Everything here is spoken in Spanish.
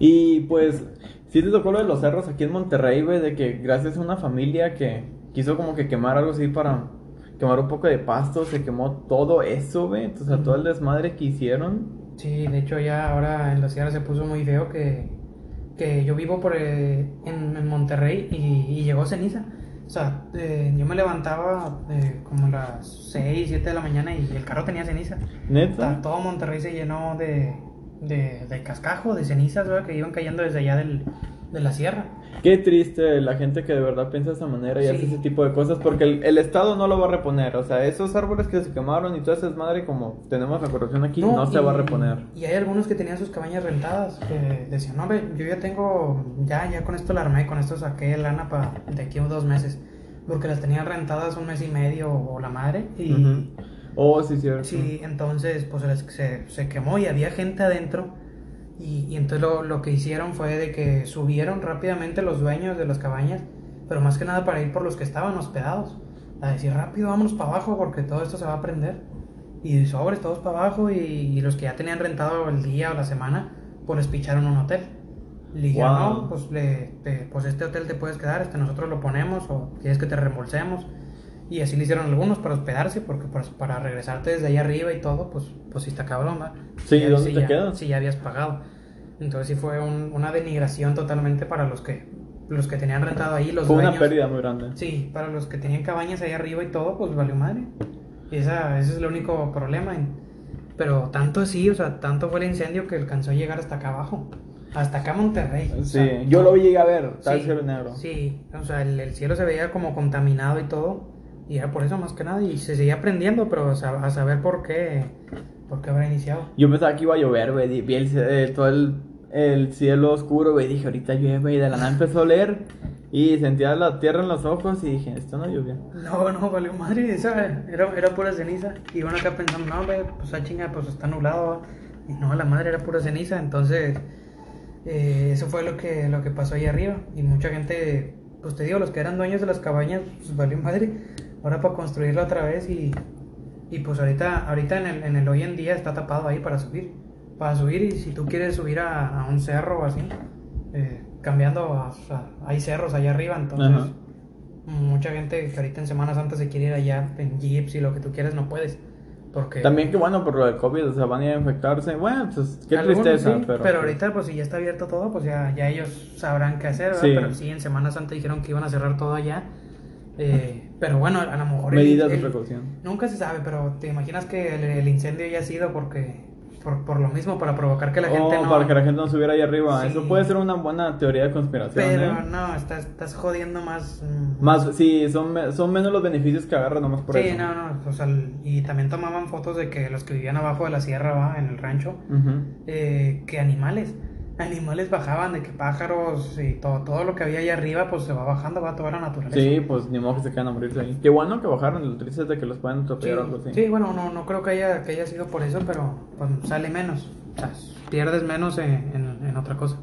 Y pues, sí te tocó lo de los cerros aquí en Monterrey, güey, de que gracias a una familia que quiso como que quemar algo así para quemar un poco de pasto, se quemó todo eso, güey. Sea, todo el desmadre que hicieron. Sí, de hecho ya ahora en la sierra se puso muy feo que, que yo vivo por eh, en, en Monterrey y, y llegó ceniza. O sea, eh, yo me levantaba eh, como a las 6, 7 de la mañana y el carro tenía ceniza. O ¿Neta? sea, todo Monterrey se llenó de, de, de cascajo, de cenizas, ¿verdad? Que iban cayendo desde allá del, de la sierra. Qué triste la gente que de verdad piensa de esa manera y Sí. hace ese tipo de cosas porque el, el Estado no lo va a reponer. O sea, esos árboles que se quemaron y toda esa desmadre, como tenemos la corrupción aquí, no, se y- va a reponer. Y hay algunos que tenían sus cabañas rentadas que decían, no, ve, yo ya tengo, ya, ya con esto la armé, con esto saqué lana para de aquí a dos meses. Porque las tenían rentadas un mes y medio o la madre. Y. Oh, sí, cierto. sí, entonces pues se, se, se quemó y había gente adentro. Y, y entonces lo, lo que hicieron fue de que subieron rápidamente los dueños de las cabañas, pero más que nada para ir por los que estaban hospedados. A decir, rápido, vámonos para abajo porque todo esto se va a prender. Y sobres todos para abajo y, y los que ya tenían rentado el día o la semana, pues les picharon un hotel. Le dijeron, Wow. no, pues, le- te- pues este hotel te puedes quedar, este nosotros lo ponemos o quieres que te reembolsemos. Y así le hicieron algunos para hospedarse, porque pues, para regresarte desde allá arriba y todo, pues, pues sí está cabrón, ¿va? Sí, Ya- ¿dónde si te ya- quedas? Si ya habías pagado. Entonces sí fue un- una denigración totalmente para los que los que tenían rentado ahí, los Fue una dueños. pérdida muy grande. Sí, para los que tenían cabañas ahí arriba y todo, pues valió madre. Y esa, ese es el único problema. Pero tanto así, o sea, tanto fue el incendio que alcanzó a llegar hasta acá abajo. Hasta acá Monterrey. O Sí, sea, yo lo llegué a ver, tal sí, cielo negro. Sí, o sea, el, el cielo se veía como contaminado y todo. Y era por eso más que nada. Y se seguía prendiendo, pero a saber por qué, por qué habrá iniciado. Yo pensaba que iba a llover, güey. Vi el, eh, todo el, el cielo oscuro, güey. Dije, ahorita llueve. Y de la nada empezó a oler. Y sentía la tierra en los ojos. Y dije, esto no llovió. No, no, valió madre, esa era, era pura ceniza. Y uno acá pensando, no, güey, pues a chinga, pues está nublado. ¿va?". Y no, la madre era pura ceniza. Entonces, eh, eso fue lo que, lo que pasó ahí arriba. Y mucha gente, pues te digo, los que eran dueños de las cabañas, pues valió madre. Ahora para construirla otra vez y, y pues ahorita, ahorita en el, en el hoy en día está tapado ahí para subir. Para subir y si tú quieres subir a, a un cerro o así, eh, cambiando, a- hay cerros allá arriba, entonces Ajá. mucha gente que ahorita en Semana Santa se quiere ir allá en jeeps y lo que tú quieres no puedes. Porque También que bueno, por lo del COVID, o sea, van a ir a infectarse. Bueno, pues qué algunos tristeza. sí, pero, pero, ahorita pues si ya está abierto todo, pues ya, ya ellos sabrán qué hacer, ¿verdad? Sí. Pero sí, en Semana Santa dijeron que iban a cerrar todo allá. Eh, pero bueno, a lo mejor... el- Medidas de precaución. Nunca se sabe, pero te imaginas que el, el incendio haya sido porque... Por, por lo mismo, para provocar que la gente Oh, no... para que la gente no subiera ahí arriba. Sí. Eso puede ser una buena teoría de conspiración. Pero ¿eh? no, estás, estás jodiendo más... mm, Más, sí, son, son menos los beneficios que agarran nomás por sí, eso. no, no, o sea, y también tomaban fotos de que los que vivían abajo de la sierra, ¿va? en el rancho, eh, que animales, animales bajaban, de que pájaros y todo, todo lo que había ahí arriba, pues se va bajando, va toda la naturaleza. Sí, pues ni modo que se quedan a morirse ahí. Qué bueno que bajaron, lo triste es de que los puedan Sí, atropellar o algo así. sí, bueno, no, no creo que haya, que haya sido por eso, pero pues, sale menos, o sea, pierdes menos en, en- en otra cosa.